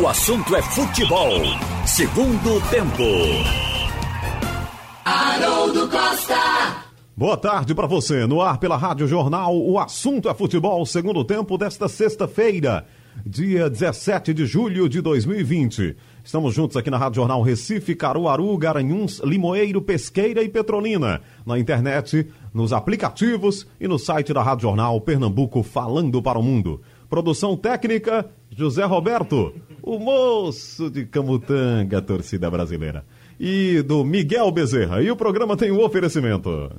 O assunto é futebol. Segundo tempo. Haroldo Costa. Boa tarde para você. No ar pela Rádio Jornal, o assunto é futebol. Segundo tempo desta sexta-feira, dia 17 de julho de 2020. Estamos juntos aqui na Rádio Jornal Recife, Caruaru, Garanhuns, Limoeiro, Pesqueira e Petrolina. Na internet, nos aplicativos e no site da Rádio Jornal Pernambuco, falando para o mundo. Produção técnica, José Roberto, o moço de Camutanga, torcida brasileira. E do Miguel Bezerra. E o programa tem um oferecimento.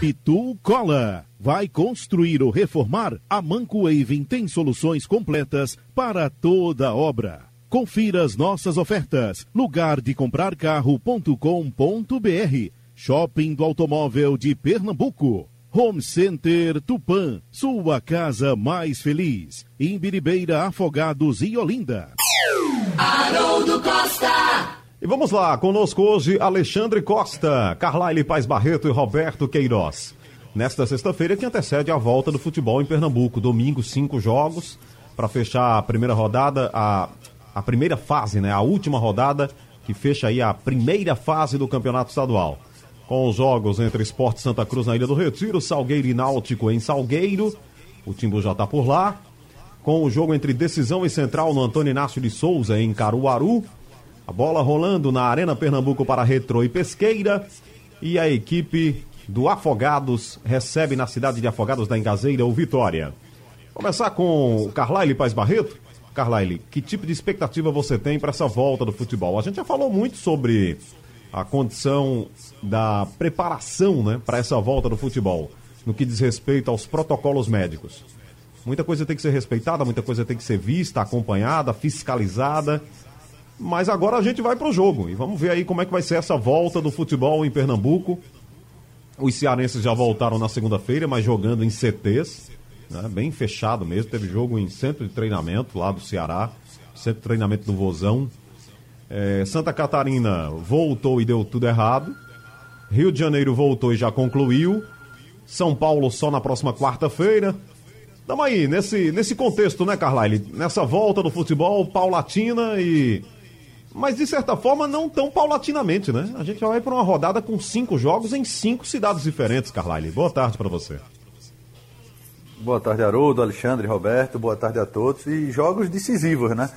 Itu Cola. Vai construir ou reformar? A Manco Waving tem soluções completas para toda obra. Confira as nossas ofertas. Lugar de comprar carro.com.br. Shopping do Automóvel de Pernambuco. Home Center Tupã, sua casa mais feliz. Em Biribeira, Afogados e Olinda. Haroldo Costa. E vamos lá, conosco hoje Alexandre Costa, Carlyle Paz Barreto e Roberto Queiroz. Nesta sexta-feira que antecede a volta do futebol em Pernambuco. Domingo, cinco jogos para fechar a primeira rodada, a, a primeira fase, né? A última rodada que fecha aí a primeira fase do campeonato estadual com os jogos entre Esporte Santa Cruz na Ilha do Retiro, Salgueiro e Náutico em Salgueiro. O Timbu já está por lá. Com o jogo entre Decisão e Central no Antônio Inácio de Souza em Caruaru. A bola rolando na Arena Pernambuco para Retro e Pesqueira. E a equipe do Afogados recebe na cidade de Afogados da Engazeira o Vitória. Começar com o Carlyle Paz Barreto. Carlyle, que tipo de expectativa você tem para essa volta do futebol? A gente já falou muito sobre a condição da preparação né, para essa volta do futebol, no que diz respeito aos protocolos médicos. Muita coisa tem que ser respeitada, muita coisa tem que ser vista, acompanhada, fiscalizada. Mas agora a gente vai para o jogo e vamos ver aí como é que vai ser essa volta do futebol em Pernambuco. Os cearenses já voltaram na segunda-feira, mas jogando em CTs, né, bem fechado mesmo. Teve jogo em centro de treinamento lá do Ceará, centro de treinamento do Vozão, é, Santa Catarina voltou e deu tudo errado. Rio de Janeiro voltou e já concluiu. São Paulo só na próxima quarta-feira. Estamos aí, nesse, nesse contexto, né, Carlyle? Nessa volta do futebol paulatina e. Mas de certa forma, não tão paulatinamente, né? A gente vai para uma rodada com cinco jogos em cinco cidades diferentes, Carlyle. Boa tarde para você. Boa tarde, Haroldo, Alexandre, Roberto. Boa tarde a todos. E jogos decisivos, né?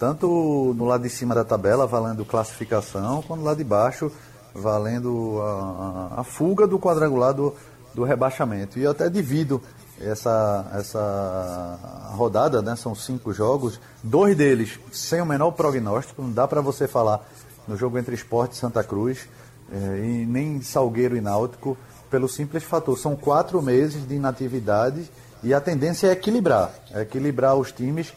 Tanto no lado de cima da tabela, valendo classificação, quanto lado de baixo, valendo a, a, a fuga do quadrangular do, do, rebaixamento. E eu até divido essa, essa rodada, né, são cinco jogos, dois deles sem o menor prognóstico, não dá para você falar no jogo entre Esporte e Santa Cruz, eh, e nem Salgueiro e Náutico, pelo simples fator, são quatro meses de inatividade e a tendência é equilibrar, é equilibrar os times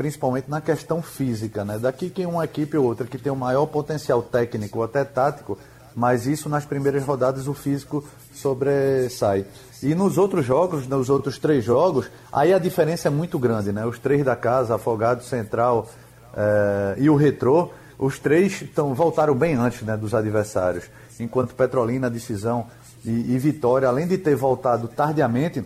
principalmente na questão física, né? Daqui que uma equipe ou outra que tem um maior potencial técnico ou até tático, mas isso nas primeiras rodadas o físico sobressai. E nos outros jogos, nos outros três jogos, aí a diferença é muito grande, né? Os três da casa, Afogado, Central eh, e o Retrô, os três tão, voltaram bem antes né, dos adversários. Enquanto Petrolina, Decisão e, e Vitória, além de ter voltado tardiamente,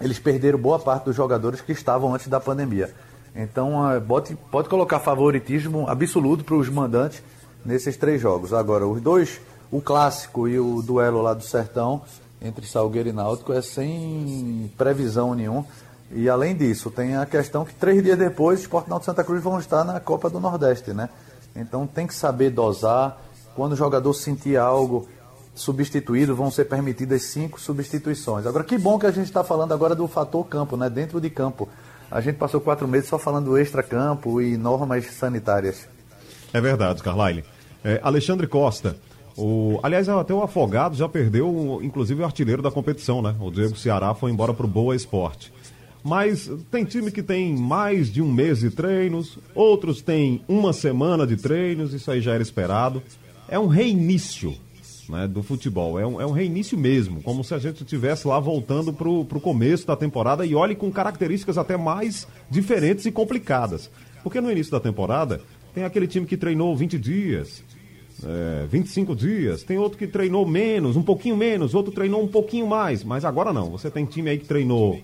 eles perderam boa parte dos jogadores que estavam antes da pandemia. Então, pode, pode colocar favoritismo absoluto para os mandantes nesses três jogos. Agora, os dois, o clássico e o duelo lá do Sertão, entre Salgueiro e Náutico, é sem previsão nenhuma. E além disso, tem a questão que três dias depois, o Sport Náutico Santa Cruz vão estar na Copa do Nordeste, né? Então tem que saber dosar. Quando o jogador sentir algo substituído, vão ser permitidas cinco substituições. Agora, que bom que a gente está falando agora do fator campo, né? Dentro de campo a gente passou quatro meses só falando do extra-campo e normas sanitárias. É verdade, Carlyle. É, Alexandre Costa. O, aliás, até o Afogado já perdeu, inclusive, o artilheiro da competição, né? O Diego Ceará foi embora para o Boa Esporte. Mas tem time que tem mais de um mês de treinos, outros têm uma semana de treinos, isso aí já era esperado. É um reinício né, do futebol. É um, é um reinício mesmo, como se a gente estivesse lá voltando para o começo da temporada e olhe com características até mais diferentes e complicadas. Porque no início da temporada tem aquele time que treinou 20 dias, é, 25 dias, tem outro que treinou menos, um pouquinho menos, outro treinou um pouquinho mais, mas agora não. Você tem time aí que treinou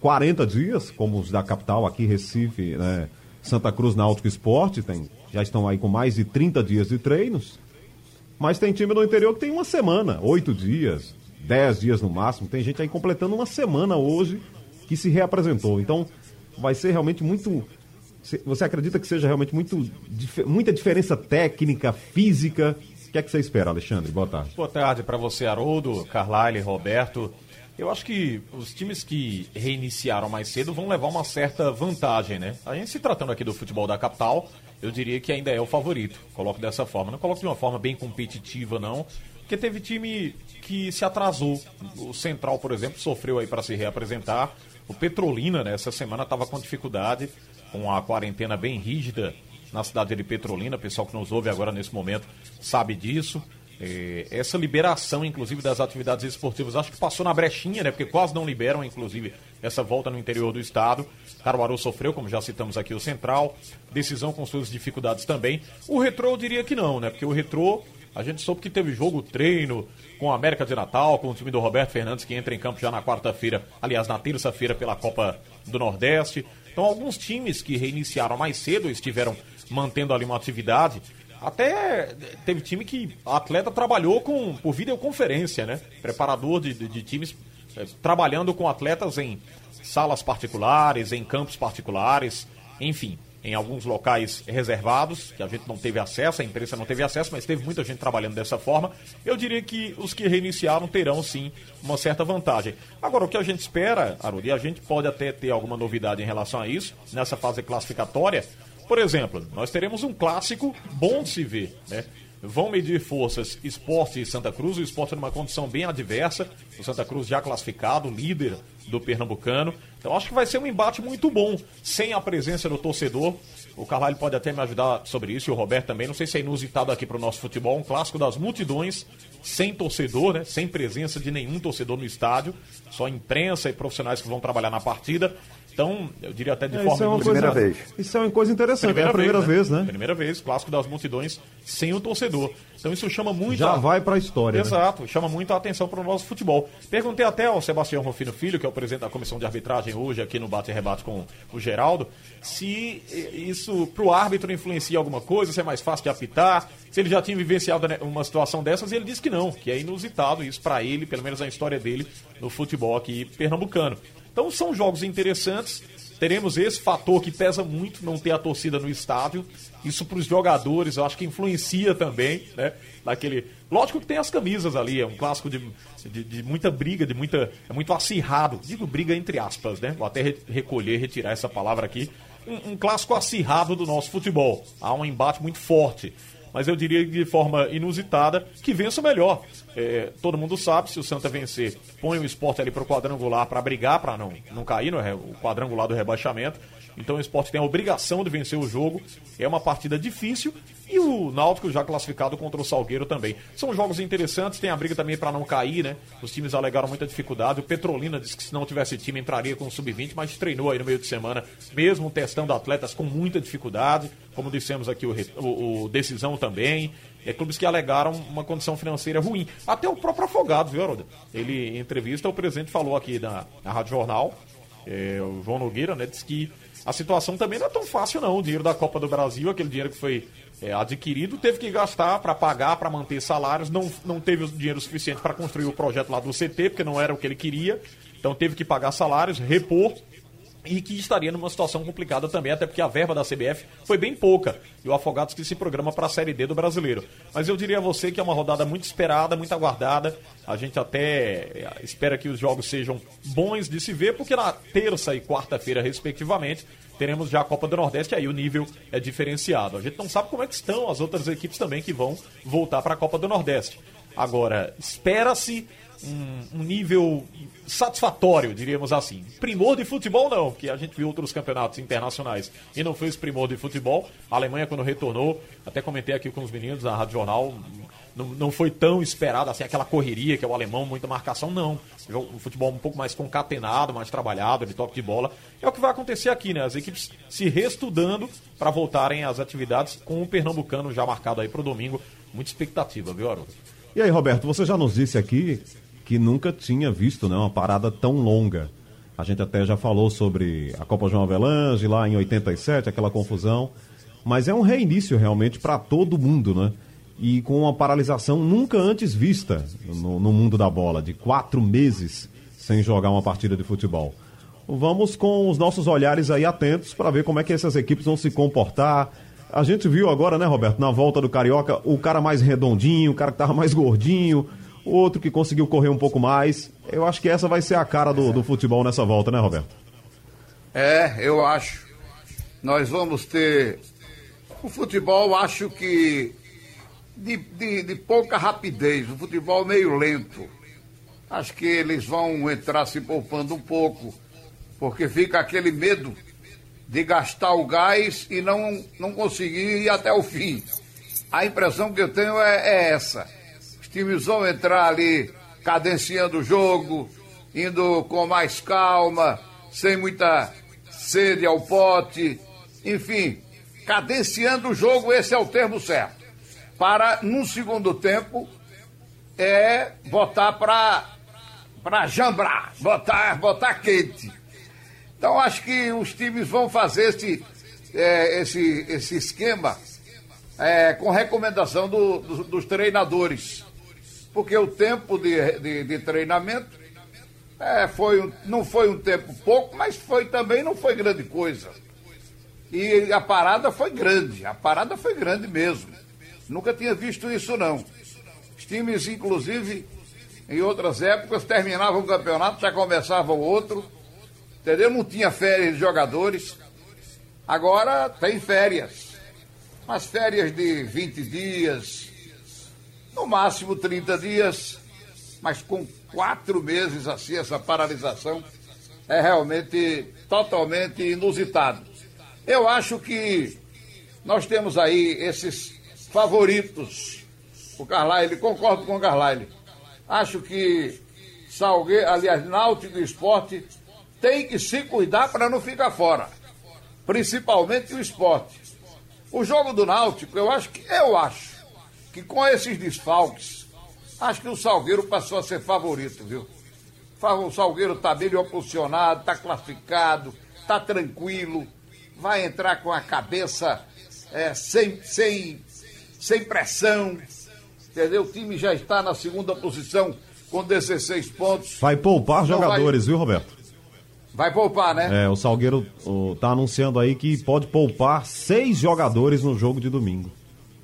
40 dias, como os da capital aqui, Recife, né, Santa Cruz Náutico Esporte, tem, já estão aí com mais de 30 dias de treinos. Mas tem time no interior que tem uma semana, oito dias, dez dias no máximo. Tem gente aí completando uma semana hoje que se reapresentou. Então, vai ser realmente muito. Você acredita que seja realmente muito, muita diferença técnica, física? O que é que você espera, Alexandre? Boa tarde. Boa tarde para você, Haroldo, Carlyle, Roberto. Eu acho que os times que reiniciaram mais cedo vão levar uma certa vantagem, né? A gente se tratando aqui do futebol da capital, eu diria que ainda é o favorito. Coloco dessa forma. Não coloco de uma forma bem competitiva, não. Porque teve time que se atrasou. O Central, por exemplo, sofreu aí para se reapresentar. O Petrolina, né, essa semana estava com dificuldade, com a quarentena bem rígida na cidade de Petrolina. O pessoal que nos ouve agora nesse momento sabe disso. É, essa liberação, inclusive, das atividades esportivas, acho que passou na brechinha, né? Porque quase não liberam, inclusive, essa volta no interior do estado. Caruaru sofreu, como já citamos aqui, o Central. Decisão com suas dificuldades também. O Retrô, eu diria que não, né? Porque o Retrô, a gente soube que teve jogo, treino com a América de Natal, com o time do Roberto Fernandes, que entra em campo já na quarta-feira, aliás, na terça-feira, pela Copa do Nordeste. Então, alguns times que reiniciaram mais cedo estiveram mantendo ali uma atividade até teve time que atleta trabalhou com, por videoconferência, né? Preparador de, de, de times é, trabalhando com atletas em salas particulares, em campos particulares, enfim, em alguns locais reservados, que a gente não teve acesso, a imprensa não teve acesso, mas teve muita gente trabalhando dessa forma. Eu diria que os que reiniciaram terão sim uma certa vantagem. Agora, o que a gente espera, Arudi, a gente pode até ter alguma novidade em relação a isso, nessa fase classificatória, por exemplo, nós teremos um clássico bom de se ver, né? Vão medir forças Esporte e Santa Cruz. O Esporte numa condição bem adversa. O Santa Cruz já classificado, líder do Pernambucano. Então acho que vai ser um embate muito bom, sem a presença do torcedor. O Carvalho pode até me ajudar sobre isso, e o Roberto também. Não sei se é inusitado aqui para o nosso futebol. Um clássico das multidões, sem torcedor, né? sem presença de nenhum torcedor no estádio. Só imprensa e profissionais que vão trabalhar na partida. Então, eu diria até de é, forma... É primeira vez. Isso é uma coisa interessante, primeira é a primeira vez, vez né? né? Primeira vez, clássico das multidões sem o torcedor. Então isso chama muito... Já a... vai para a história, né? Exato, né? chama muito a atenção para o nosso futebol. Perguntei até ao Sebastião Rufino Filho, que é o presidente da comissão de arbitragem hoje aqui no Bate e Rebate com o Geraldo, se isso para o árbitro influencia alguma coisa, se é mais fácil de apitar, se ele já tinha vivenciado né, uma situação dessas, e ele disse que não, que é inusitado isso para ele, pelo menos a história dele no futebol aqui pernambucano. Então são jogos interessantes, teremos esse fator que pesa muito, não ter a torcida no estádio. Isso para os jogadores, eu acho que influencia também, né? Naquele. Lógico que tem as camisas ali, é um clássico de, de, de muita briga, de muita. É muito acirrado. Digo briga entre aspas, né? Vou até recolher, retirar essa palavra aqui. Um, um clássico acirrado do nosso futebol. Há um embate muito forte mas eu diria de forma inusitada que vença o melhor. É, todo mundo sabe, se o Santa vencer, põe o esporte ali para o quadrangular para brigar, para não, não cair no o quadrangular do rebaixamento. Então o esporte tem a obrigação de vencer o jogo. É uma partida difícil. E o Náutico já classificado contra o Salgueiro também. São jogos interessantes, tem a briga também para não cair, né? Os times alegaram muita dificuldade. O Petrolina disse que se não tivesse time entraria com o sub-20, mas treinou aí no meio de semana, mesmo testando atletas com muita dificuldade. Como dissemos aqui, o, o, o Decisão também. É clubes que alegaram uma condição financeira ruim. Até o próprio Afogado, viu, Aroda? Ele, em entrevista, o presidente falou aqui na, na Rádio Jornal, é, o João Nogueira, né? Disse que a situação também não é tão fácil, não. O dinheiro da Copa do Brasil, aquele dinheiro que foi é, adquirido, teve que gastar para pagar, para manter salários, não, não teve o dinheiro suficiente para construir o projeto lá do CT, porque não era o que ele queria. Então teve que pagar salários, repor e que estaria numa situação complicada também, até porque a verba da CBF foi bem pouca e o Afogados que se programa para a Série D do Brasileiro. Mas eu diria a você que é uma rodada muito esperada, muito aguardada. A gente até eh, espera que os jogos sejam bons de se ver, porque na terça e quarta-feira, respectivamente, teremos já a Copa do Nordeste, aí o nível é diferenciado. A gente não sabe como é que estão as outras equipes também que vão voltar para a Copa do Nordeste. Agora, espera-se um, um, nível satisfatório, diríamos assim. Primor de futebol não, que a gente viu outros campeonatos internacionais e não esse primor de futebol. A Alemanha quando retornou, até comentei aqui com os meninos na Rádio Jornal, não, não foi tão esperado assim, aquela correria que é o alemão, muita marcação, não. Um futebol um pouco mais concatenado, mais trabalhado, de toque de bola. É o que vai acontecer aqui, né? As equipes se reestudando para voltarem às atividades com o Pernambucano já marcado aí para o domingo. Muita expectativa, viu, Haroldo? E aí, Roberto, você já nos disse aqui que nunca tinha visto né, uma parada tão longa. A gente até já falou sobre a Copa João Avelange lá em 87, aquela confusão. Mas é um reinício realmente para todo mundo, né? E com uma paralisação nunca antes vista no, no mundo da bola, de quatro meses sem jogar uma partida de futebol. Vamos com os nossos olhares aí atentos para ver como é que essas equipes vão se comportar. A gente viu agora, né, Roberto, na volta do Carioca, o cara mais redondinho, o cara que tava mais gordinho, outro que conseguiu correr um pouco mais. Eu acho que essa vai ser a cara do, do futebol nessa volta, né, Roberto? É, eu acho. Nós vamos ter. O futebol, acho que. De, de, de pouca rapidez, o futebol meio lento. Acho que eles vão entrar se poupando um pouco, porque fica aquele medo de gastar o gás e não, não conseguir ir até o fim. A impressão que eu tenho é, é essa times vão entrar ali cadenciando o jogo, indo com mais calma, sem muita sede ao pote, enfim, cadenciando o jogo, esse é o termo certo. Para, num segundo tempo, é botar para para jambrar, botar, botar quente. Então acho que os times vão fazer esse, é, esse, esse esquema é, com recomendação do, do, dos treinadores porque o tempo de, de, de treinamento é, foi, não foi um tempo pouco, mas foi também não foi grande coisa. E a parada foi grande, a parada foi grande mesmo. Nunca tinha visto isso não. Os times, inclusive, em outras épocas, terminavam o campeonato, já começava o outro, entendeu? Não tinha férias de jogadores. Agora tem férias. Mas férias de 20 dias, no máximo 30 dias, mas com quatro meses assim, essa paralisação é realmente totalmente inusitado. Eu acho que nós temos aí esses favoritos. O Carlyle, concordo com o Carlyle. Acho que Salgueiro, aliás, Náutico Esporte tem que se cuidar para não ficar fora. Principalmente o esporte. O jogo do Náutico, eu acho que eu acho que com esses desfalques, acho que o Salgueiro passou a ser favorito, viu? O Salgueiro está bem posicionado, está classificado, está tranquilo, vai entrar com a cabeça é, sem, sem, sem pressão, entendeu? O time já está na segunda posição com 16 pontos. Vai poupar jogadores, vai... viu, Roberto? Vai poupar, né? É, o Salgueiro está anunciando aí que pode poupar seis jogadores no jogo de domingo.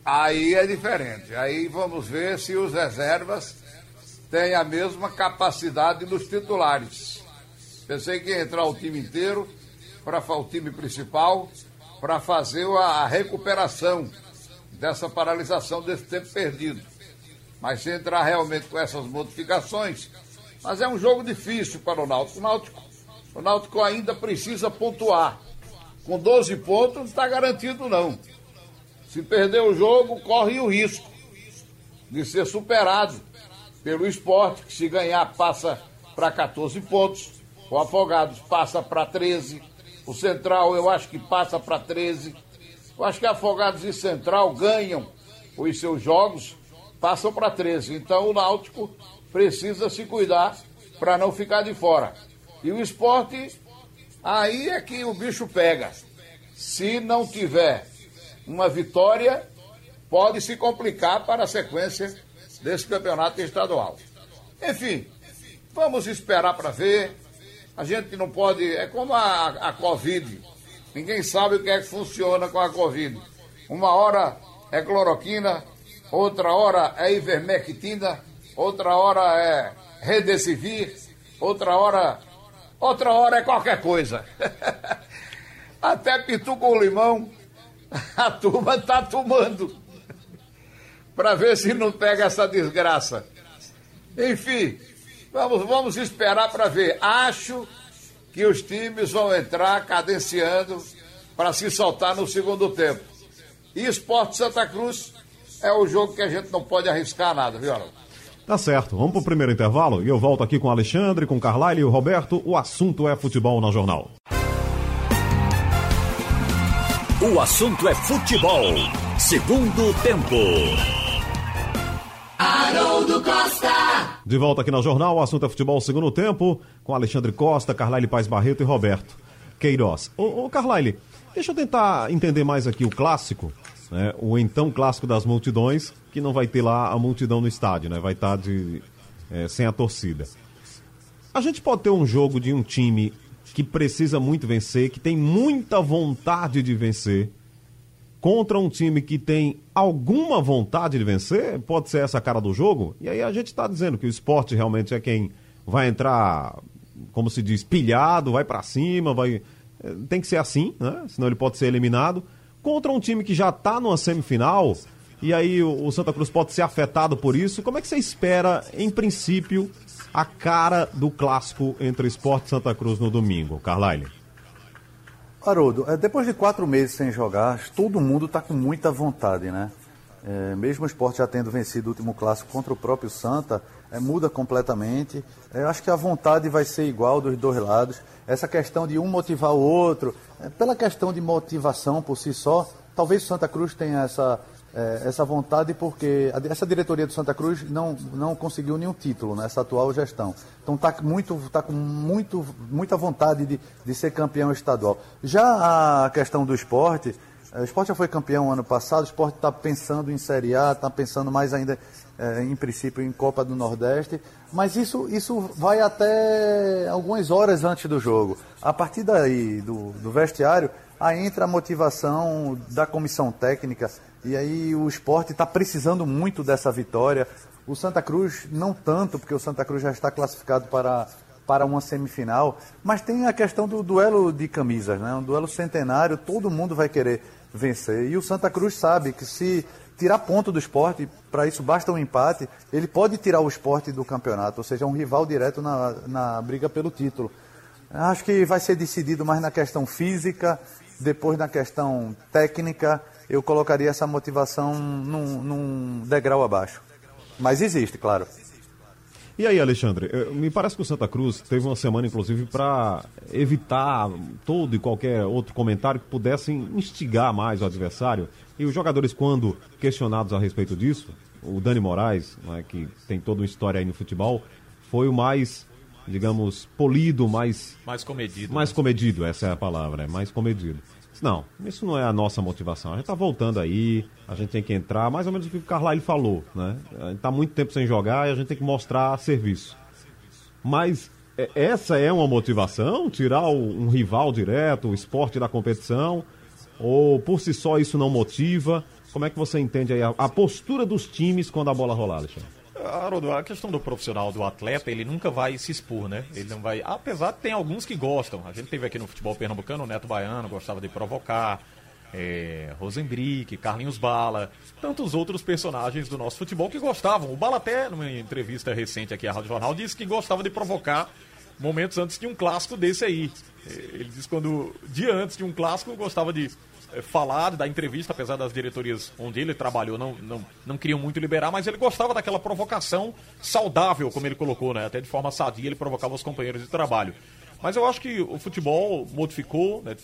Aí é diferente. Aí vamos ver se os reservas têm a mesma capacidade dos titulares. Pensei que ia entrar o time inteiro, para o time principal, para fazer a recuperação dessa paralisação desse tempo perdido. Mas se entrar realmente com essas modificações, mas é um jogo difícil para o Náutico. O Náutico, o Náutico ainda precisa pontuar. Com 12 pontos não está garantido não. Se perder o jogo, corre o risco de ser superado pelo esporte, que se ganhar passa para 14 pontos, o Afogados passa para 13, o Central eu acho que passa para 13. Eu acho que Afogados e Central ganham os seus jogos, passam para 13. Então o Náutico precisa se cuidar para não ficar de fora. E o esporte, aí é que o bicho pega. Se não tiver uma vitória pode se complicar para a sequência desse campeonato estadual. Enfim, vamos esperar para ver. A gente não pode. É como a, a Covid. Ninguém sabe o que é que funciona com a Covid. Uma hora é cloroquina, outra hora é ivermectina, outra hora é redesivir, outra hora. Outra hora é qualquer coisa. Até pitu com limão a turma está tomando para ver se não pega essa desgraça. Enfim, vamos, vamos esperar para ver. Acho que os times vão entrar cadenciando para se soltar no segundo tempo. E Esporte Santa Cruz é o jogo que a gente não pode arriscar nada, viu, Arão? Tá certo. Vamos pro primeiro intervalo e eu volto aqui com o Alexandre, com o Carlyle e o Roberto. O assunto é futebol na jornal. O assunto é futebol. Segundo tempo. Haroldo Costa. De volta aqui na Jornal, o assunto é futebol segundo tempo, com Alexandre Costa, Carlyle Paz Barreto e Roberto Queiroz. Ô, ô Carlyle, deixa eu tentar entender mais aqui o clássico, né? O então clássico das multidões, que não vai ter lá a multidão no estádio, né? Vai estar tá de, é, sem a torcida. A gente pode ter um jogo de um time que precisa muito vencer, que tem muita vontade de vencer, contra um time que tem alguma vontade de vencer, pode ser essa a cara do jogo. E aí a gente está dizendo que o esporte realmente é quem vai entrar, como se diz, pilhado, vai para cima, vai. Eh, tem que ser assim, né? Senão ele pode ser eliminado. Contra um time que já está numa semifinal, e aí o Santa Cruz pode ser afetado por isso. Como é que você espera, em princípio, a cara do clássico entre Esporte e Santa Cruz no domingo, Carlyle? Haroldo, é, depois de quatro meses sem jogar, todo mundo está com muita vontade, né? É, mesmo o esporte já tendo vencido o último clássico contra o próprio Santa, é, muda completamente. É, acho que a vontade vai ser igual dos dois lados. Essa questão de um motivar o outro, é, pela questão de motivação por si só, talvez o Santa Cruz tenha essa, é, essa vontade porque a, essa diretoria do Santa Cruz não, não conseguiu nenhum título nessa atual gestão. Então está muito, tá com muito, muita vontade de, de ser campeão estadual. Já a questão do esporte, é, o esporte já foi campeão ano passado, o esporte está pensando em Série A, está pensando mais ainda, é, em princípio, em Copa do Nordeste, mas isso, isso vai até algumas horas antes do jogo. A partir daí, do, do vestiário, aí entra a motivação da comissão técnica, e aí o esporte está precisando muito dessa vitória. O Santa Cruz, não tanto, porque o Santa Cruz já está classificado para, para uma semifinal, mas tem a questão do duelo de camisas, né? um duelo centenário, todo mundo vai querer vencer. E o Santa Cruz sabe que se tirar ponto do esporte, para isso basta um empate, ele pode tirar o esporte do campeonato, ou seja, um rival direto na, na briga pelo título. Acho que vai ser decidido mais na questão física, depois na questão técnica eu colocaria essa motivação num, num degrau abaixo. Mas existe, claro. E aí, Alexandre, me parece que o Santa Cruz teve uma semana, inclusive, para evitar todo e qualquer outro comentário que pudessem instigar mais o adversário. E os jogadores, quando questionados a respeito disso, o Dani Moraes, né, que tem toda uma história aí no futebol, foi o mais, digamos, polido, mais. Mais comedido. Mais né? comedido, essa é a palavra, é mais comedido. Não, isso não é a nossa motivação. A gente tá voltando aí, a gente tem que entrar, mais ou menos o que o Carlyle falou, né? A gente tá muito tempo sem jogar e a gente tem que mostrar serviço. Mas é, essa é uma motivação? Tirar um rival direto, o esporte da competição? Ou por si só isso não motiva? Como é que você entende aí a, a postura dos times quando a bola rolar, Alexandre? Haroldo, a questão do profissional, do atleta, ele nunca vai se expor, né? Ele não vai. Apesar de tem alguns que gostam. A gente teve aqui no futebol pernambucano o Neto Baiano, gostava de provocar. É, Rosenbrick, Carlinhos Bala, tantos outros personagens do nosso futebol que gostavam. O Bala até, numa entrevista recente aqui à Rádio Jornal, disse que gostava de provocar momentos antes de um clássico desse aí. Ele disse quando, dia antes de um clássico, gostava de é, falar da entrevista, apesar das diretorias onde ele trabalhou não, não, não queriam muito liberar, mas ele gostava daquela provocação saudável, como ele colocou, né? Até de forma sadia ele provocava os companheiros de trabalho. Mas eu acho que o futebol modificou, né?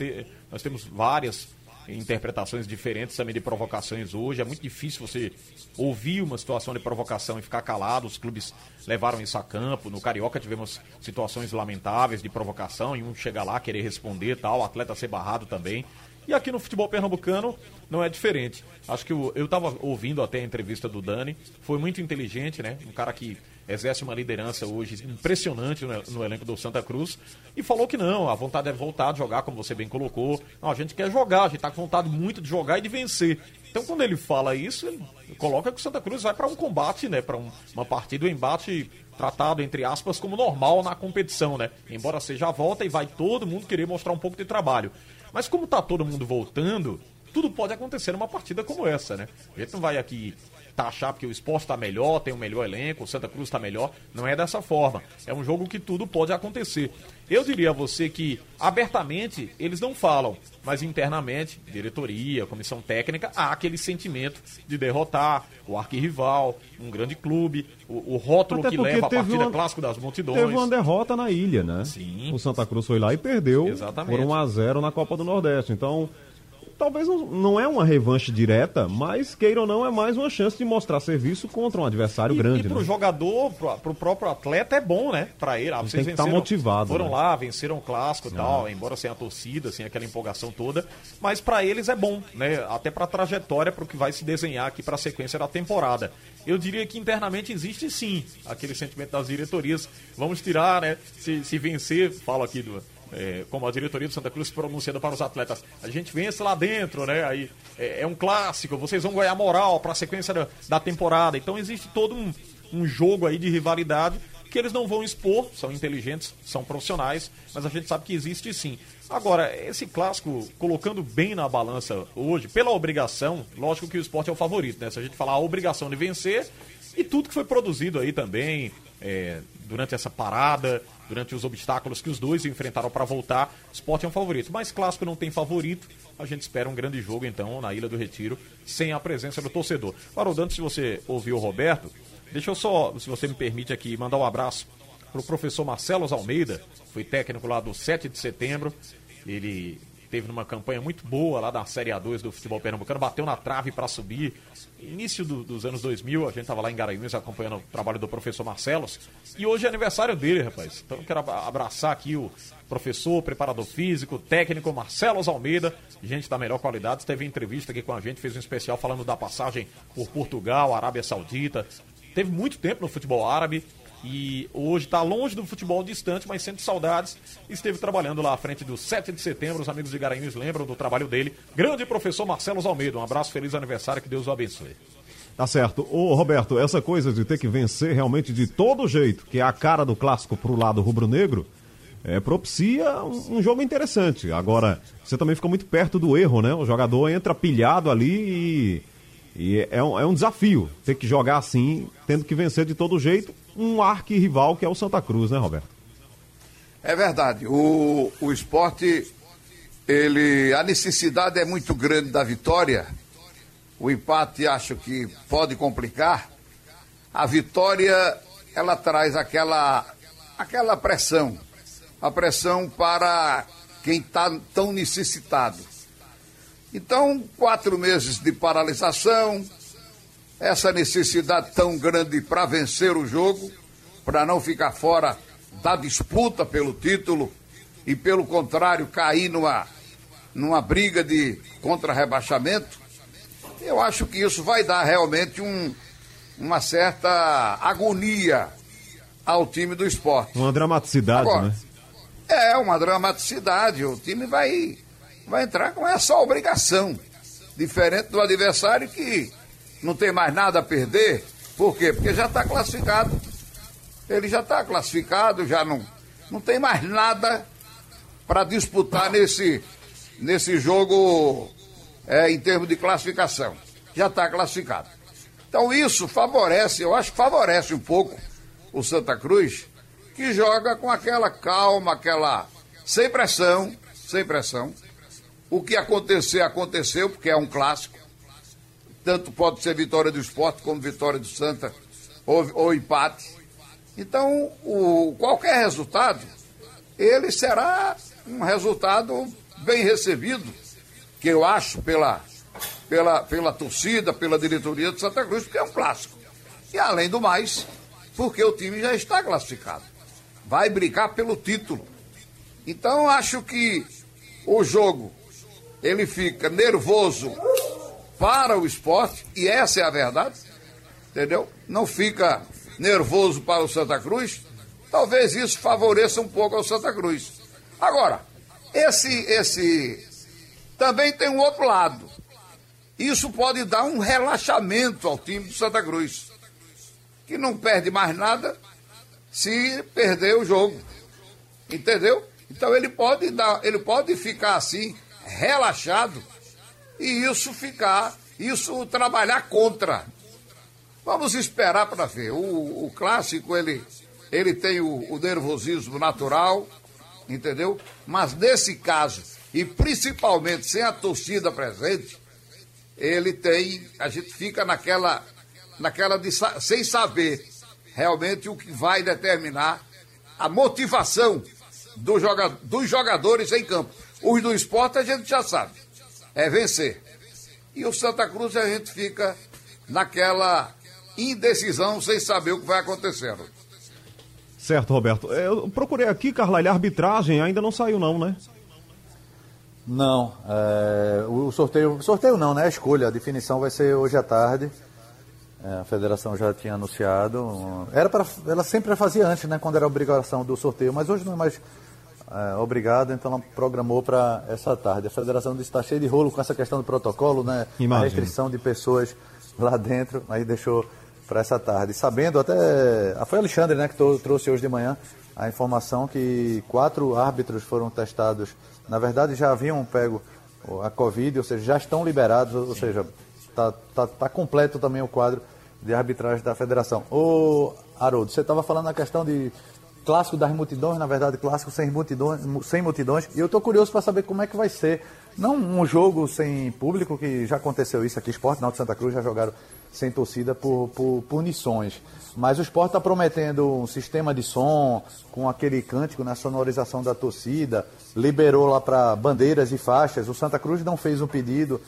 nós temos várias interpretações diferentes também de provocações hoje. É muito difícil você ouvir uma situação de provocação e ficar calado. Os clubes levaram isso a campo. No Carioca tivemos situações lamentáveis de provocação e um chegar lá querer responder tal, o atleta ser barrado também. E aqui no futebol pernambucano não é diferente. Acho que eu, estava ouvindo até a entrevista do Dani, foi muito inteligente, né? Um cara que exerce uma liderança hoje impressionante no, elenco do Santa Cruz e falou que não, a vontade é voltar a jogar, como você bem colocou. Não, a gente quer jogar, a gente está com vontade muito de jogar e de vencer. Então, quando ele fala isso, ele coloca que o Santa Cruz vai para um combate, né? Para um, uma partida, um embate tratado, entre aspas, como normal na competição, né? Embora seja a volta e vai todo mundo querer mostrar um pouco de trabalho. Mas como tá todo mundo voltando, tudo pode acontecer numa partida como essa, né? A gente não vai aqui taxar porque o esporte está melhor, tem um melhor elenco, o Santa Cruz está melhor. Não é dessa forma. É um jogo que tudo pode acontecer. Eu diria a você que, abertamente, eles não falam, mas internamente, diretoria, comissão técnica, há aquele sentimento de derrotar o arquirrival, um grande clube, o, o rótulo Até que leva a partida uma, clássico das multidões. Teve uma derrota na ilha, né? Sim. O Santa Cruz foi lá e perdeu Exatamente. por 1 a 0 na Copa do Nordeste. Então, talvez não, não é uma revanche direta, mas queira ou não, é mais uma chance de mostrar serviço contra um adversário e, grande. E pro né? jogador, pro, pro próprio atleta é bom, né? Pra ele. Ah, vocês tem que estar motivado. Foram né? lá, venceram o clássico e tal, embora sem a torcida, sem aquela empolgação toda. Mas pra eles é bom, né? Até pra trajetória, pro que vai se desenhar aqui pra sequência da temporada. Eu diria que internamente existe sim aquele sentimento das diretorias. Vamos tirar, né? Se, se vencer, falo aqui do, é, como a diretoria do Santa Cruz pronunciando para os atletas, a gente vence lá dentro, né? Aí é, é um clássico, vocês vão ganhar moral para a sequência da, da, temporada. Então existe todo um, um jogo aí de rivalidade que eles não vão expor, são inteligentes, são profissionais, mas a gente sabe que existe sim. Agora, esse clássico, colocando bem na balança hoje, pela obrigação, lógico que o esporte é o favorito, né? Se a gente falar a obrigação de vencer e tudo que foi produzido aí também, é, durante essa parada, durante os obstáculos que os dois enfrentaram para voltar, o esporte é um favorito. Mas clássico não tem favorito, a gente espera um grande jogo então na Ilha do Retiro, sem a presença do torcedor. Haroldo, de você ouvir o Roberto, deixa eu só, se você me permite aqui, mandar um abraço para o professor Marcelo Almeida, foi técnico lá do 7 de setembro, ele teve numa campanha muito boa lá da Série A2 do futebol pernambucano, bateu na trave para subir. Início do, dos anos 2000, a gente estava lá em Garanhuns acompanhando o trabalho do professor Marcelos. E hoje é aniversário dele, rapaz. Então eu quero abraçar aqui o professor, preparador físico, técnico Marcelos Almeida, gente da melhor qualidade. Teve entrevista aqui com a gente, fez um especial falando da passagem por Portugal, Arábia Saudita. Teve muito tempo no futebol árabe e hoje está longe do futebol distante, mas sente saudades. Esteve trabalhando lá à frente do 7 de setembro. Os amigos de Garanhuns lembram do trabalho dele. Grande professor Marcelo Almeida. Um abraço, feliz aniversário, que Deus o abençoe. Tá certo. Ô, Roberto, essa coisa de ter que vencer realmente de todo jeito, que é a cara do clássico pro lado rubro-negro, é, propicia um, um, jogo interessante. Agora, você também fica muito perto do erro, né? O jogador entra pilhado ali e, e é, um, é um desafio ter que jogar assim, tendo que vencer de todo jeito um arquirrival que é o Santa Cruz, né, Roberto? É verdade. O, o esporte, ele, a necessidade é muito grande da vitória. O empate acho que pode complicar. A vitória, ela traz aquela, aquela pressão. A pressão para quem está tão necessitado. Então, quatro meses de paralisação, essa necessidade tão grande para vencer o jogo, para não ficar fora da disputa pelo título e, pelo contrário, cair numa, numa briga de contra-rebaixamento, eu acho que isso vai dar realmente um, uma certa agonia ao time do esporte. Uma dramaticidade, Agora, né? É, uma dramaticidade. O time vai, vai entrar com essa obrigação. Diferente do adversário que não tem mais nada a perder. Por quê? Porque já está classificado. Ele já está classificado, já não, não tem mais nada para disputar nesse, nesse jogo é, em termos de classificação. Já está classificado. Então isso favorece, eu acho que favorece um pouco o Santa Cruz, que joga com aquela calma, aquela. sem pressão, sem pressão. O que acontecer, aconteceu, porque é um clássico tanto pode ser vitória do esporte como vitória do Santa ou, ou empate. Então, o, qualquer resultado, ele será um resultado bem recebido, que eu acho pela, pela, pela torcida, pela diretoria do Santa Cruz, porque é um clássico. E além do mais, porque o time já está classificado. Vai brigar pelo título. Então acho que o jogo ele fica nervoso para o esporte, e essa é a verdade, entendeu? Não fica nervoso para o Santa Cruz. Talvez isso favoreça um pouco ao Santa Cruz. Agora, esse, esse também tem um outro lado. Isso pode dar um relaxamento ao time do Santa Cruz, que não perde mais nada se perder o jogo. Entendeu? Então ele pode dar, ele pode ficar assim relaxado e isso ficar, isso trabalhar contra. Vamos esperar para ver. O, o, clássico, ele, ele tem o, o nervosismo natural, entendeu? Mas nesse caso, e principalmente sem a torcida presente, ele tem, a gente fica naquela, naquela de, sem saber realmente o que vai determinar a motivação do joga, dos jogadores em campo. Os do esporte a gente já sabe é vencer. E o Santa Cruz a gente fica naquela indecisão sem saber o que vai acontecendo. Certo, Roberto. Eu procurei aqui, Carla, a arbitragem ainda não saiu não, né? Não, é, o sorteio, sorteio não, né? A escolha, a definição vai ser hoje à tarde. É, a federação já tinha anunciado. Era para, ela sempre fazia antes, né? Quando era obrigação do sorteio, mas hoje não é mais é, obrigado, então ela programou para essa tarde. A federação está cheia de rolo com essa questão do protocolo, né? Imagina. A restrição de pessoas lá dentro, aí deixou para essa tarde. Sabendo até. Foi Alexandre, né, que trouxe hoje de manhã a informação que quatro árbitros foram testados na verdade já haviam pego a Covid, ou seja, já estão liberados, ou seja, está tá, tá completo também o quadro de arbitragem da federação. Ô, Haroldo, você estava falando na questão de clássico das multidões, na verdade, clássico sem multidões, sem multidões, e eu estou curioso para saber como é que vai ser. Não um jogo sem público, que já aconteceu isso aqui, Esporte Náutico Santa Cruz já jogaram sem torcida por, por punições. Mas o esporte está prometendo um sistema de som com aquele cântico na sonorização da torcida, liberou lá para bandeiras e faixas. O Santa Cruz não fez um pedido,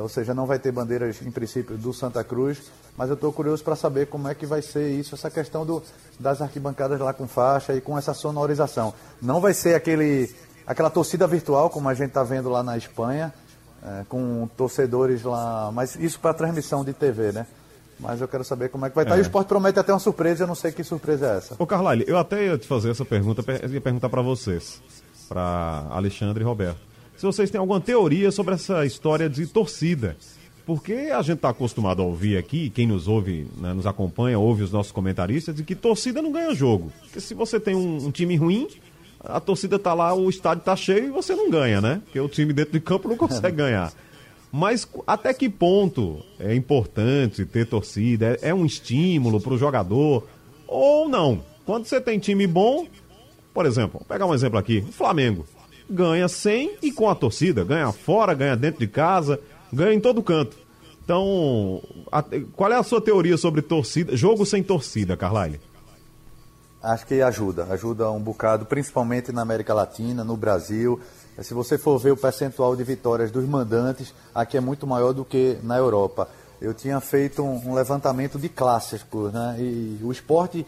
ou seja, não vai ter bandeiras em princípio do Santa Cruz, mas eu estou curioso para saber como é que vai ser isso, essa questão do, das arquibancadas lá com faixa e com essa sonorização. Não vai ser aquele, aquela torcida virtual como a gente está vendo lá na Espanha, é, com torcedores lá, mas isso para transmissão de TV, né? Mas eu quero saber como é que vai estar. É. E o esporte promete até uma surpresa, eu não sei que surpresa é essa. Ô Carlyle, eu até ia te fazer essa pergunta, ia perguntar para vocês, para Alexandre e Roberto. Se vocês têm alguma teoria sobre essa história de torcida. Porque a gente está acostumado a ouvir aqui, quem nos ouve, né, nos acompanha, ouve os nossos comentaristas, de que torcida não ganha jogo. Porque se você tem um, um time ruim, a torcida tá lá, o estádio tá cheio e você não ganha, né? Porque o time dentro de campo não consegue ganhar. Mas até que ponto é importante ter torcida? É, é um estímulo para o jogador? Ou não? Quando você tem time bom, por exemplo, vou pegar um exemplo aqui: o Flamengo ganha sem e com a torcida, ganha fora, ganha dentro de casa, ganha em todo canto. Então, a, qual é a sua teoria sobre torcida, jogo sem torcida, Carlyle? Acho que ajuda, ajuda um bocado, principalmente na América Latina, no Brasil. Se você for ver o percentual de vitórias dos mandantes, aqui é muito maior do que na Europa. Eu tinha feito um, um levantamento de clássicos, né? E o esporte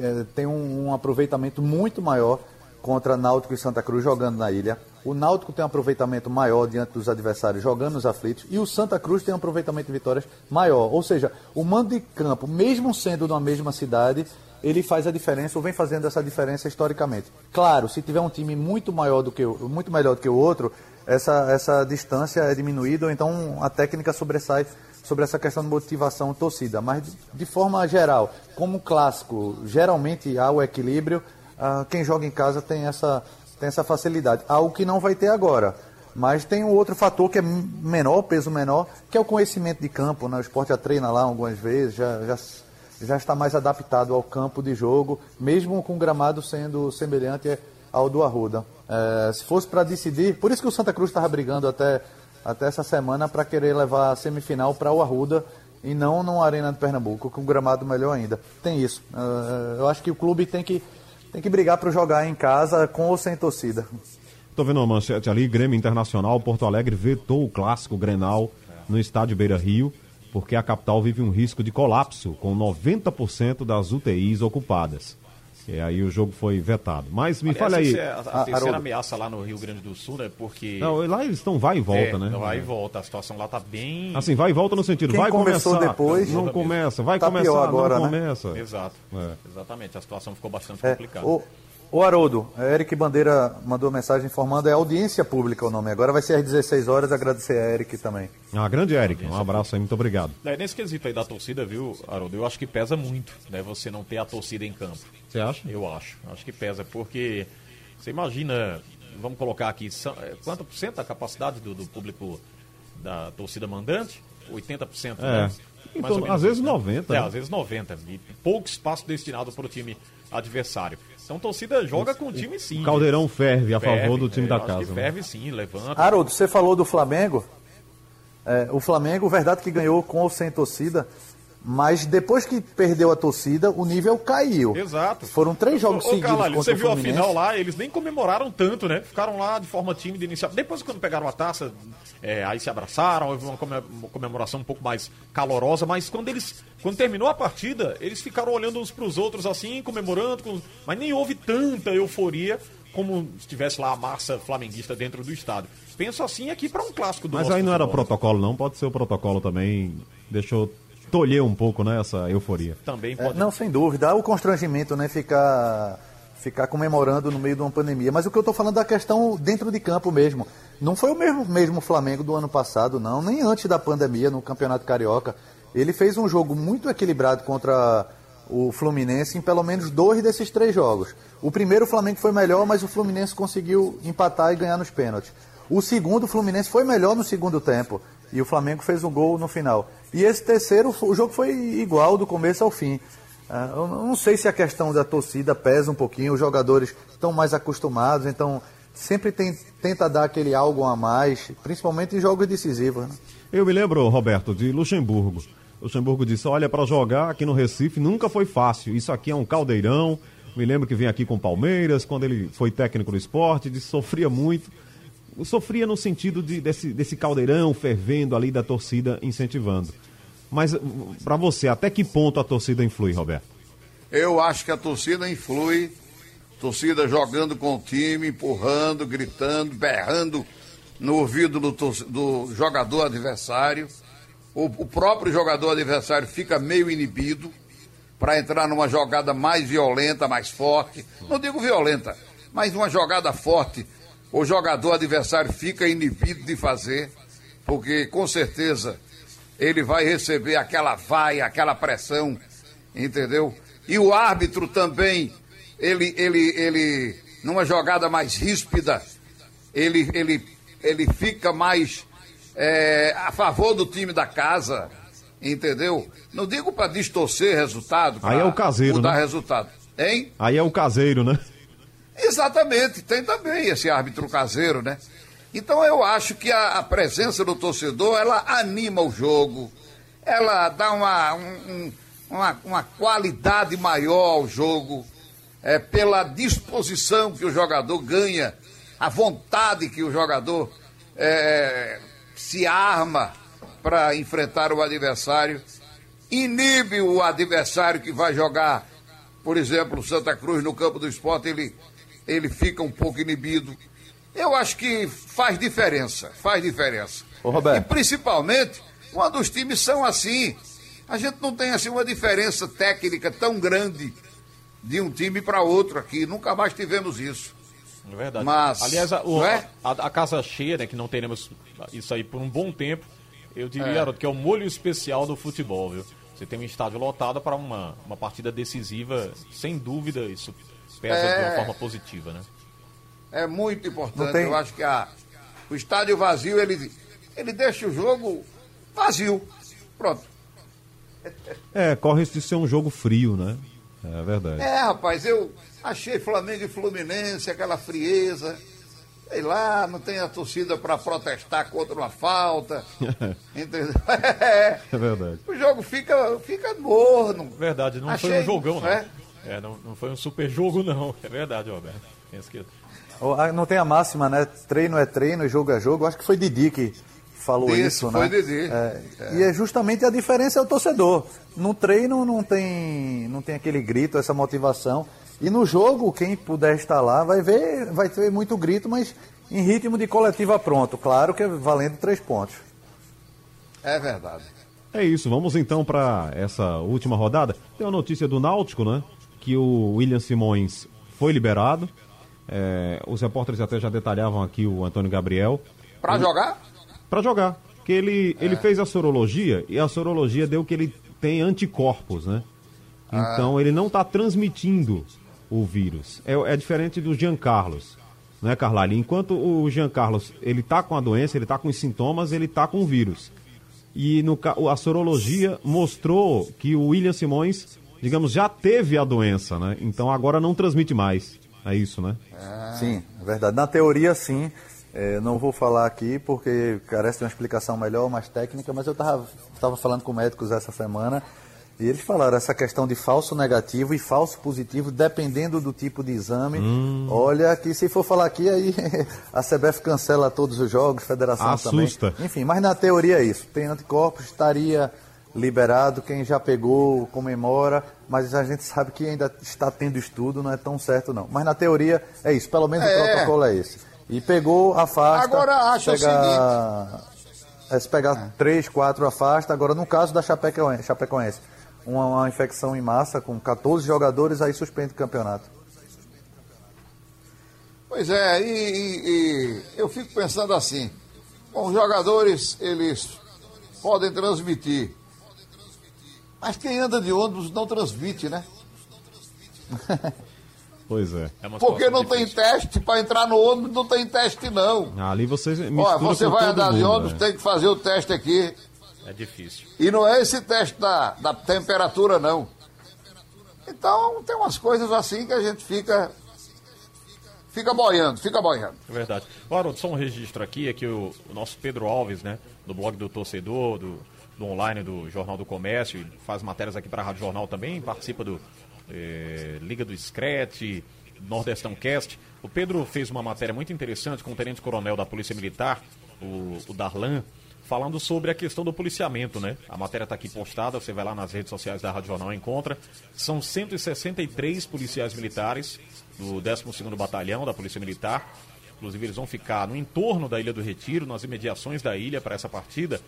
é, tem um, um, aproveitamento muito maior contra Náutico e Santa Cruz jogando na ilha. O Náutico tem um aproveitamento maior diante dos adversários jogando nos aflitos. E o Santa Cruz tem um aproveitamento de vitórias maior. Ou seja, o mando de campo, mesmo sendo na mesma cidade, ele faz a diferença ou vem fazendo essa diferença historicamente. Claro, se tiver um time muito maior do que muito melhor do que o outro, essa, essa distância é diminuída, ou então a técnica sobressai sobre essa questão de motivação torcida. Mas de, de forma geral, como clássico, geralmente há o equilíbrio, uh, quem joga em casa tem essa, tem essa facilidade. Algo que não vai ter agora. Mas tem um outro fator que é menor, peso menor, que é o conhecimento de campo. Né? O esporte já treina lá algumas vezes, já, já já está mais adaptado ao campo de jogo, mesmo com o gramado sendo semelhante ao do Arruda. É, se fosse para decidir, por isso que o Santa Cruz estava brigando até, até essa semana para querer levar a semifinal para o Arruda e não no Arena de Pernambuco, com o gramado melhor ainda. Tem isso. É, eu acho que o clube tem que, tem que brigar para jogar em casa com ou sem torcida. Estou vendo uma manchete ali, Grêmio Internacional, Porto Alegre vetou o clássico Grenal no estádio Beira Rio porque a capital vive um risco de colapso, com 90% das UTIs ocupadas. E aí o jogo foi vetado. Mas me fale aí. É a, a, a terceira ameaça lá no Rio Grande do Sul, né? Porque. Não, lá eles estão vai e volta, é, né? Vai e volta. A situação lá tá bem. Assim, vai e volta no sentido. Quem vai começou começar. depois. Não começa. Vai tá começar, agora, não né? começa. Exato. É. Exatamente. A situação ficou bastante É, complicada. o, o Haroldo, Eric Bandeira mandou mensagem informando, é audiência pública o nome. Agora vai ser às 16 horas, agradecer a Eric também. Ah, grande Eric, um abraço aí, muito obrigado. É, nesse quesito aí da torcida, viu, Haroldo, eu acho que pesa muito, né, você não ter a torcida em campo. Você acha? Eu acho, acho que pesa, porque você imagina, vamos colocar aqui, é, quanto por cento da capacidade do, do público da torcida mandante? 80%, É. né? Mais ou torno- menos às vezes isso, né? 90, É, né? às vezes 90. E pouco espaço destinado para o time adversário. Então, torcida joga com o time sim. O Caldeirão ferve a Ferve, favor do time é, da casa. que né? ferve sim, levanta. Haroldo, você falou do Flamengo. É, o Flamengo, verdade que ganhou com ou sem torcida, Mas depois que perdeu a torcida, o nível caiu. Exato. Foram três jogos ô, ô, seguidos Carlalho, contra você o viu a final lá, eles nem comemoraram tanto, né? Ficaram lá de forma tímida inicial. Depois, quando pegaram a taça, é, aí se abraçaram, houve uma come- uma comemoração um pouco mais calorosa, mas quando eles. Quando terminou a partida, eles ficaram olhando uns pros outros assim, comemorando, com- mas nem houve tanta euforia como se tivesse lá a massa flamenguista dentro do estádio. Penso assim aqui para um clássico do Mas nosso aí não era futebol. protocolo, não. Pode ser o protocolo também. Deixou tolher um pouco, né? Essa euforia. Também É, pode. não, sem dúvida. Há o constrangimento, né? Ficar, ficar comemorando no meio de uma pandemia. Mas o que eu estou falando é da questão dentro de campo mesmo. Não foi o mesmo, mesmo Flamengo do ano passado, não. Nem antes da pandemia, no Campeonato Carioca. Ele fez um jogo muito equilibrado contra o Fluminense em pelo menos dois desses três jogos. O primeiro o Flamengo foi melhor, mas o Fluminense conseguiu empatar e ganhar nos pênaltis. O segundo, o Fluminense foi melhor no segundo tempo. E o Flamengo fez um gol no final. E esse terceiro, o jogo foi igual do começo ao fim. Ah, Eu não sei se a questão da torcida pesa um pouquinho, os jogadores estão mais acostumados, então sempre tem- tenta dar aquele algo a mais, principalmente em jogos decisivos. Né? Eu me lembro, Roberto, de Luxemburgo. Luxemburgo disse: Olha, para jogar aqui no Recife nunca foi fácil. Isso aqui é um caldeirão. Me lembro que vem aqui com Palmeiras, quando ele foi técnico do esporte, disse sofria muito. Sofria no sentido de, desse, desse caldeirão fervendo ali da torcida incentivando. Mas para você, até que ponto a torcida influi, Roberto? Eu acho que a torcida influi, torcida jogando com o time, empurrando, gritando, berrando no ouvido do, do jogador adversário. O, o próprio jogador adversário fica meio inibido para entrar numa jogada mais violenta, mais forte. Não digo violenta, mas uma jogada forte. O jogador adversário fica inibido de fazer, porque com certeza ele vai receber aquela vaia, aquela pressão, entendeu? E o árbitro também, ele, ele, ele, numa jogada mais ríspida, ele, ele, ele fica mais é, a favor do time da casa, entendeu? Não digo para distorcer resultado, Aí é o caseiro, mudar né? resultado, hein? Aí é o caseiro, né? Exatamente, tem também esse árbitro caseiro, né? Então eu acho que a, a presença do torcedor, ela anima o jogo, ela dá uma, um- um- uma, uma qualidade maior ao jogo, é, pela disposição que o jogador ganha, a vontade que o jogador é, se arma para enfrentar o adversário, inibe o adversário que vai jogar por exemplo, Santa Cruz no campo do esporte, ele, ele fica um pouco inibido. Eu acho que faz diferença, faz diferença. Ô, Roberto. E principalmente quando os times são assim. A gente não tem assim uma diferença técnica tão grande de um time para outro aqui. Nunca mais tivemos isso. É verdade. Mas, Aliás, a, o- é? a- a casa cheia, né, que não teremos isso aí por um bom tempo, eu diria, É. Que é o molho especial do futebol, viu? Você tem um estádio lotado para uma, uma partida decisiva, sem dúvida, isso pesa de uma É. forma positiva, né? É muito importante. Tem- Eu acho que a, o estádio vazio, ele, ele deixa o jogo vazio. Pronto. É, corre de ser um jogo frio, né? É verdade. É, rapaz, eu achei Flamengo e Fluminense, aquela frieza. Sei lá, não tem a torcida para protestar contra uma falta. entendeu? É, É verdade. o jogo fica, fica morno. Verdade, não foi Achei, um jogão, não. é? É, não, não foi um super jogo, não. É verdade, Roberto. Penso que... Ah, Não tem a máxima, né? Treino é treino e jogo é jogo. Acho que foi Didi que falou Isso, isso, foi né? Didi. É, E é justamente a diferença é o torcedor. No treino não tem, não tem aquele grito, essa motivação. E no jogo, quem puder estar lá vai ver, vai ter muito grito, mas em ritmo de coletiva pronto. Claro que é valendo três pontos. É verdade. É isso, vamos então para essa última rodada. Tem uma notícia do Náutico, né? Que o William Simões foi liberado. É, os repórteres até já detalhavam aqui o Antônio Gabriel. Para jogar? Para jogar. Que ele, ele fez a sorologia e a sorologia deu que ele tem anticorpos, né? Então ele não está transmitindo o vírus. É, é diferente do Jean Carlos, né, Carlalho? Enquanto o Jean Carlos ele tá com a doença, ele tá com os sintomas, ele tá com o vírus. E no, a sorologia mostrou que o William Simões, digamos, já teve a doença, né? Então agora não transmite mais. É isso, né? Sim, é verdade. Na teoria, sim. É, não vou falar aqui porque carece de uma explicação melhor, mais técnica, mas eu estava falando com médicos essa semana. E eles falaram essa questão de falso negativo e falso positivo, dependendo do tipo de exame. Hum. Olha, que se for falar aqui, aí a CBF cancela todos os jogos, federação Assusta. também. Enfim, mas na teoria é isso. Tem anticorpos, estaria liberado. Quem já pegou, comemora. Mas a gente sabe que ainda está tendo estudo, não é tão certo não. Mas na teoria é isso. Pelo menos o É. protocolo é esse. E pegou, afasta. Agora, acho o pega... É, se pegar três, quatro, afasta. Agora, no caso da Chapecoense, Chapecoense uma, uma infecção em massa com 14 jogadores, aí suspende o campeonato. Pois é, e, e- e eu fico pensando assim, bom, os jogadores, eles podem transmitir, mas quem anda de ônibus não transmite, né? Pois é. É Porque não tem difícil. teste, para entrar no ônibus não tem teste não. Ali você mistura Olha, você com vai todo andar de mundo, ônibus, né? tem que fazer o teste aqui. É difícil. E não é esse teste da, da temperatura, não. Então, tem umas coisas assim que a gente fica. Fica boiando, fica boiando. É verdade. Haroldo, só um registro aqui, é que o, o nosso Pedro Alves, né, do blog do torcedor, do, do online do Jornal do Comércio, faz matérias aqui para a Rádio Jornal também, participa do eh, Liga do Scratch, Nordestão Cast. O Pedro fez uma matéria muito interessante com o Tenente Coronel da Polícia Militar, o, o Darlan, falando sobre a questão do policiamento, né? A matéria está aqui postada, você vai lá nas redes sociais da Rádio Jornal e encontra. São 163 policiais militares do 12º Batalhão da Polícia Militar. Inclusive, eles vão ficar no entorno da Ilha do Retiro, nas imediações da ilha para essa partida,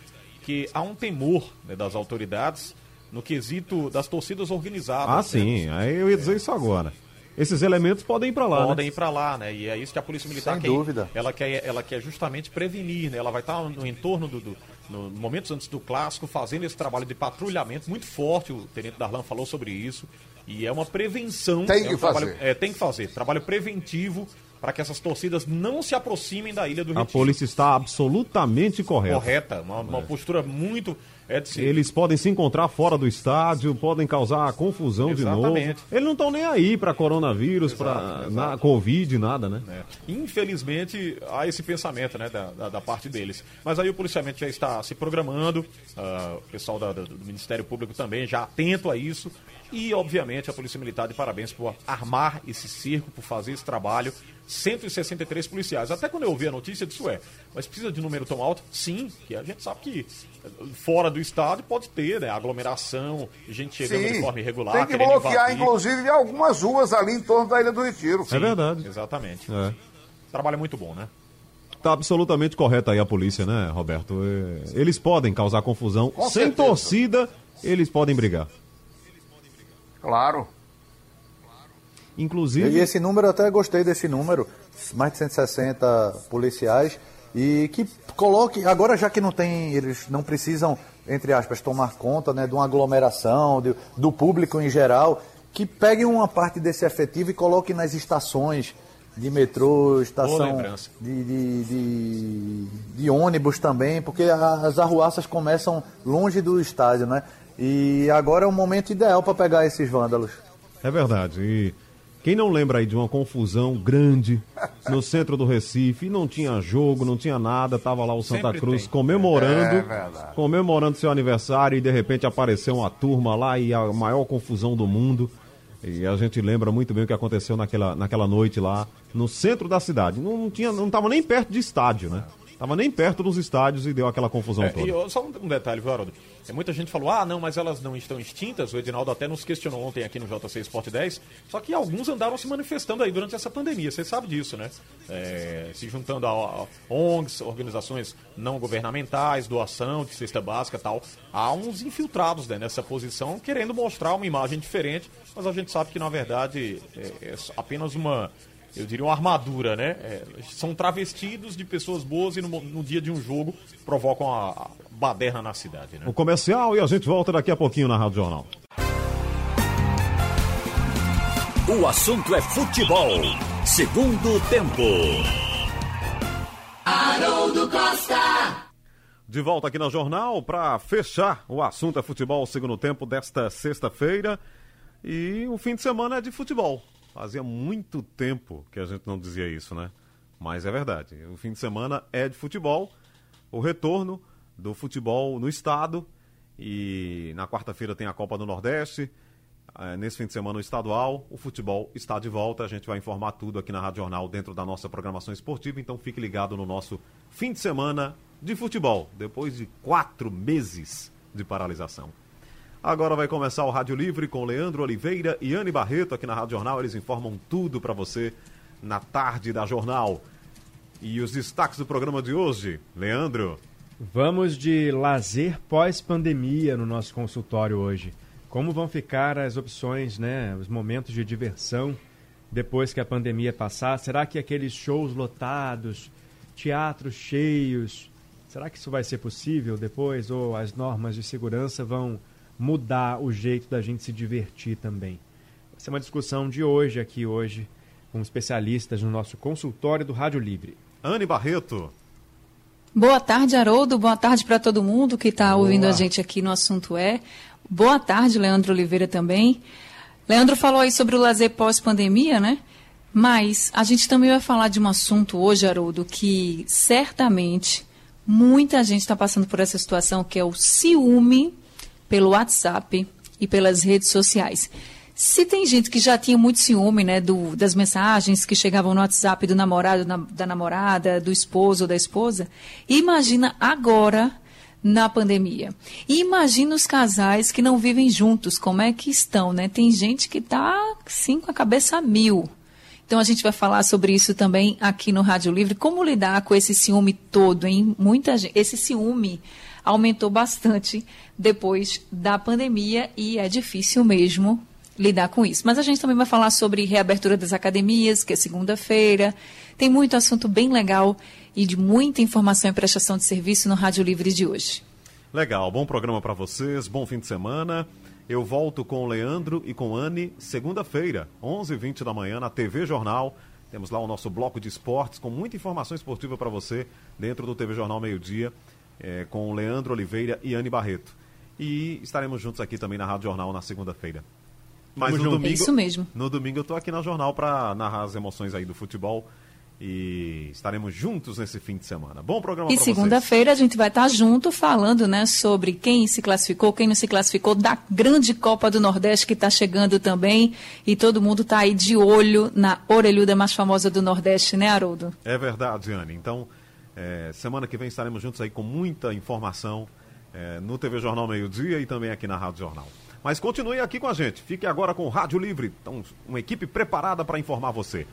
que há um temor né, das autoridades no quesito das torcidas organizadas. Ah, né? sim. Aí eu ia dizer isso agora. Esses elementos podem ir pra lá, podem né? ir para lá, né? E é isso que a Polícia Militar Sem quer. dúvida. Ela quer, ela quer justamente prevenir, né? Ela vai estar no entorno do, do no momentos antes do clássico, fazendo esse trabalho de patrulhamento muito forte. O Tenente Darlan falou sobre isso. E é uma prevenção. Tem é que um trabalho- fazer. é, tem que fazer. Trabalho preventivo para que essas torcidas não se aproximem da Ilha do A Retiro. polícia está absolutamente correta. correta, uma, uma postura muito é Eles podem se encontrar fora do estádio, podem causar confusão de novo. Exatamente. Eles não estão nem aí para coronavírus, para na Covid, nada, né? né? Infelizmente, há esse pensamento né, da, da, da parte deles. Mas aí o policiamento já está se programando, ah, o pessoal da- do Ministério Público também já atento a isso. E, obviamente, a Polícia Militar de parabéns por armar esse circo, por fazer esse trabalho. 163 policiais. Até quando eu ouvi a notícia, eu disse, ué, mas precisa de número tão alto? Sim, que a gente sabe que eh, fora do estádio pode ter, né? Aglomeração, gente chegando de forma irregular. tem que bloquear, invadir. inclusive, algumas ruas ali em torno da Ilha do Retiro. É verdade. Exatamente. É. Trabalho muito bom, né? Tá absolutamente correta aí a polícia, né, Roberto? É, Eles podem causar confusão. Com Sem certeza. torcida, eles podem brigar. Claro. Inclusive. E esse número, eu até gostei desse número, mais de 160 policiais, e que coloque, agora já que não tem, eles não precisam, entre aspas, tomar conta né, de uma aglomeração, de- do público em geral, que peguem uma parte desse efetivo e coloquem nas estações de metrô, estação de, de, de, de ônibus também, porque as arruaças começam longe do estádio, né? E agora é o momento ideal para pegar esses vândalos. É verdade. E quem não lembra aí de uma confusão grande no centro do Recife, não tinha jogo, não tinha nada, tava lá o Santa Sempre Cruz tem. comemorando, É verdade. comemorando seu aniversário e de repente apareceu uma turma lá e a maior confusão do mundo. E a gente lembra muito bem o que aconteceu naquela, naquela noite lá no centro da cidade. Não, não tinha, não tava nem perto de estádio, né? Tava nem perto dos estádios e deu aquela confusão É, toda. e só um, um detalhe, viu, Haroldo? É, muita gente falou, ah, não, mas elas não estão extintas. O Edinaldo até nos questionou ontem aqui no JC Sport 10. Só que alguns andaram se manifestando aí durante essa pandemia. Você sabe disso, né? É, se juntando a, a ONGs, organizações não governamentais, doação de cesta básica e tal. Há uns infiltrados né, nessa posição querendo mostrar uma imagem diferente. Mas a gente sabe que, na verdade, é, é apenas uma eu diria uma armadura, né? É, são travestidos de pessoas boas e no, no dia de um jogo provocam a, a baderna na cidade, né? O comercial e a gente volta daqui a pouquinho na Rádio Jornal. O assunto é futebol. Segundo tempo. Haroldo Costa. De volta aqui na Jornal para fechar o assunto é futebol segundo tempo desta sexta-feira. E o fim de semana é de futebol. Fazia muito tempo que a gente não dizia isso, né? Mas é verdade. O fim de semana é de futebol. O retorno do futebol no estado. E na quarta-feira tem a Copa do Nordeste. É, nesse fim de semana o estadual, o futebol está de volta. A gente vai informar tudo aqui na Rádio Jornal dentro da nossa programação esportiva. Então fique ligado no nosso fim de semana de futebol, depois de quatro meses de paralisação. Agora vai começar o Rádio Livre com Leandro Oliveira e Anne Barreto aqui na Rádio Jornal. Eles informam tudo para você na tarde da jornal. E os destaques do programa de hoje, Leandro. Vamos de lazer pós-pandemia no nosso consultório hoje. Como vão ficar as opções, né, os momentos de diversão depois que a pandemia passar? Será que aqueles shows lotados, teatros cheios, será que isso vai ser possível depois ou as normas de segurança vão mudar o jeito da gente se divertir também. Essa é uma discussão de hoje, aqui hoje, com especialistas no nosso consultório do Rádio Livre. Anne Barreto. Boa tarde, Haroldo. Boa tarde para todo mundo que está ouvindo a gente aqui no Assunto É. Boa tarde, Leandro Oliveira também. Leandro falou aí sobre o lazer pós-pandemia, né? Mas a gente também vai falar de um assunto hoje, Haroldo, que certamente muita gente está passando por essa situação, que é o ciúme pelo WhatsApp e pelas redes sociais. Se tem gente que já tinha muito ciúme, né, do, das mensagens que chegavam no WhatsApp do namorado, na, da namorada, do esposo ou da esposa, imagina agora na pandemia. E imagina os casais que não vivem juntos, como é que estão, né? Tem gente que está, sim, com a cabeça a mil. Então a gente vai falar sobre isso também aqui no Rádio Livre, como lidar com esse ciúme todo, hein? Muita gente, esse ciúme aumentou bastante depois da pandemia e é difícil mesmo lidar com isso. Mas a gente também vai falar sobre reabertura das academias, que é segunda-feira. Tem muito assunto bem legal e de muita informação e prestação de serviço no Rádio Livre de hoje. Legal, bom programa para vocês, bom fim de semana. Eu volto com o Leandro e com Anne segunda-feira, 11h20 da manhã, na TV Jornal. Temos lá o nosso bloco de esportes com muita informação esportiva para você dentro do TV Jornal Meio Dia é, com Leandro Oliveira e Anne Barreto. E estaremos juntos aqui também na Rádio Jornal na segunda-feira. Mas no domingo, é isso mesmo. No domingo eu estou aqui na Jornal para narrar as emoções aí do futebol e estaremos juntos nesse fim de semana. Bom programa E segunda-feira a gente vai estar junto falando, né, sobre quem se classificou, quem não se classificou da grande Copa do Nordeste que está chegando também e todo mundo está aí de olho na orelhuda mais famosa do Nordeste, né, Haroldo? É verdade, Anne. Então é, semana que vem estaremos juntos aí com muita informação é, no TV Jornal Meio Dia e também aqui na Rádio Jornal. Mas continue aqui com a gente. Fique agora com o Rádio Livre. Então, uma equipe preparada para informar você.